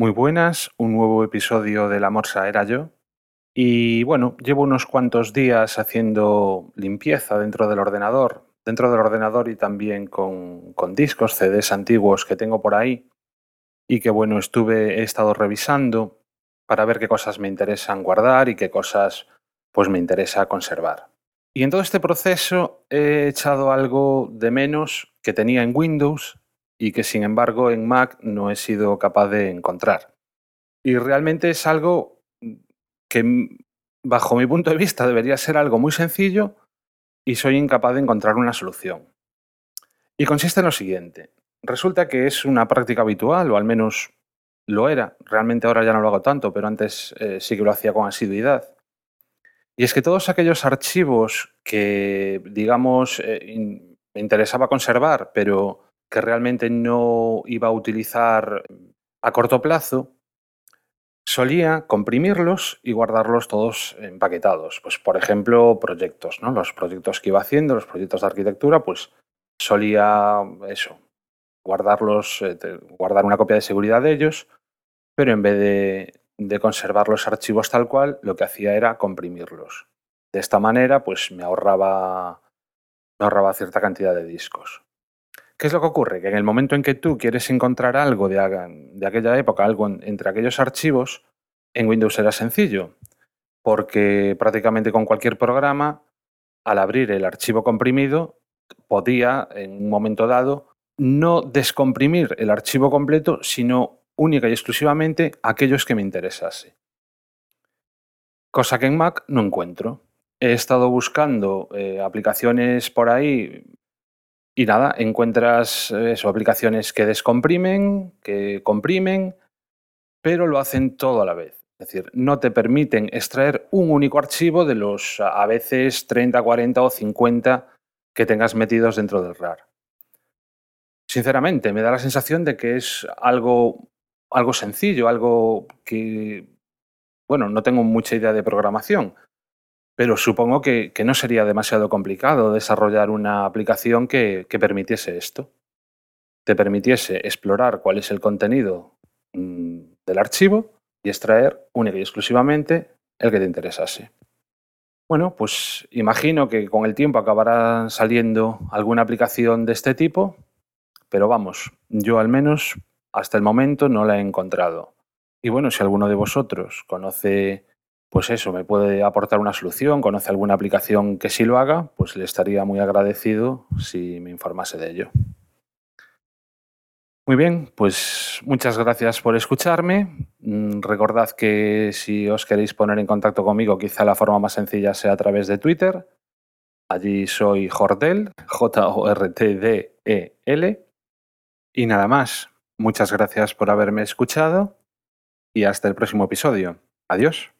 Muy buenas, un nuevo episodio de La Morsa era yo. Y bueno, llevo unos cuantos días haciendo limpieza dentro del ordenador, dentro del ordenador y también con, con discos, CDs antiguos que tengo por ahí. Y que bueno, estuve, he estado revisando para ver qué cosas me interesan guardar y qué cosas pues me interesa conservar. Y en todo este proceso he echado algo de menos que tenía en Windows y que sin embargo en Mac no he sido capaz de encontrar. Y realmente es algo que bajo mi punto de vista debería ser algo muy sencillo y soy incapaz de encontrar una solución. Y consiste en lo siguiente. Resulta que es una práctica habitual, o al menos lo era. Realmente ahora ya no lo hago tanto, pero antes eh, sí que lo hacía con asiduidad. Y es que todos aquellos archivos que, digamos, eh, me interesaba conservar, pero que realmente no iba a utilizar a corto plazo, solía comprimirlos y guardarlos todos empaquetados. Pues, por ejemplo, proyectos, ¿no? Los proyectos que iba haciendo, los proyectos de arquitectura, pues solía eso, guardarlos, eh, guardar una copia de seguridad de ellos, pero en vez de, de conservar los archivos tal cual, lo que hacía era comprimirlos. De esta manera, pues me ahorraba, me ahorraba cierta cantidad de discos. ¿Qué es lo que ocurre? Que en el momento en que tú quieres encontrar algo de, aquella época, algo entre aquellos archivos, en Windows era sencillo, porque prácticamente con cualquier programa, al abrir el archivo comprimido, podía, en un momento dado, no descomprimir el archivo completo, sino única y exclusivamente aquellos que me interesase. Cosa que en Mac no encuentro. He estado buscando eh, aplicaciones por ahí y nada, encuentras eh, eso, aplicaciones que descomprimen, que comprimen, pero lo hacen todo a la vez. Es decir, no te permiten extraer un único archivo de los a veces 30, 40 o 50 que tengas metidos dentro del RAR. Sinceramente, me da la sensación de que es algo, algo sencillo, algo que, bueno, no tengo mucha idea de programación, pero supongo que, no sería demasiado complicado desarrollar una aplicación que, permitiese esto. Te permitiese explorar cuál es el contenido mm, del archivo y extraer única y exclusivamente el que te interesase. Bueno, pues imagino que con el tiempo acabará saliendo alguna aplicación de este tipo, pero vamos, yo al menos hasta el momento no la he encontrado. Y bueno, si alguno de vosotros conoce pues eso, me puede aportar una solución, conoce alguna aplicación que sí lo haga, pues le estaría muy agradecido si me informase de ello. Muy bien, pues muchas gracias por escucharme. Mm, recordad que si os queréis poner en contacto conmigo, quizá la forma más sencilla sea a través de Twitter. Allí soy Jordel, J-O-R-T-D-E-L. Y nada más, muchas gracias por haberme escuchado y hasta el próximo episodio. Adiós.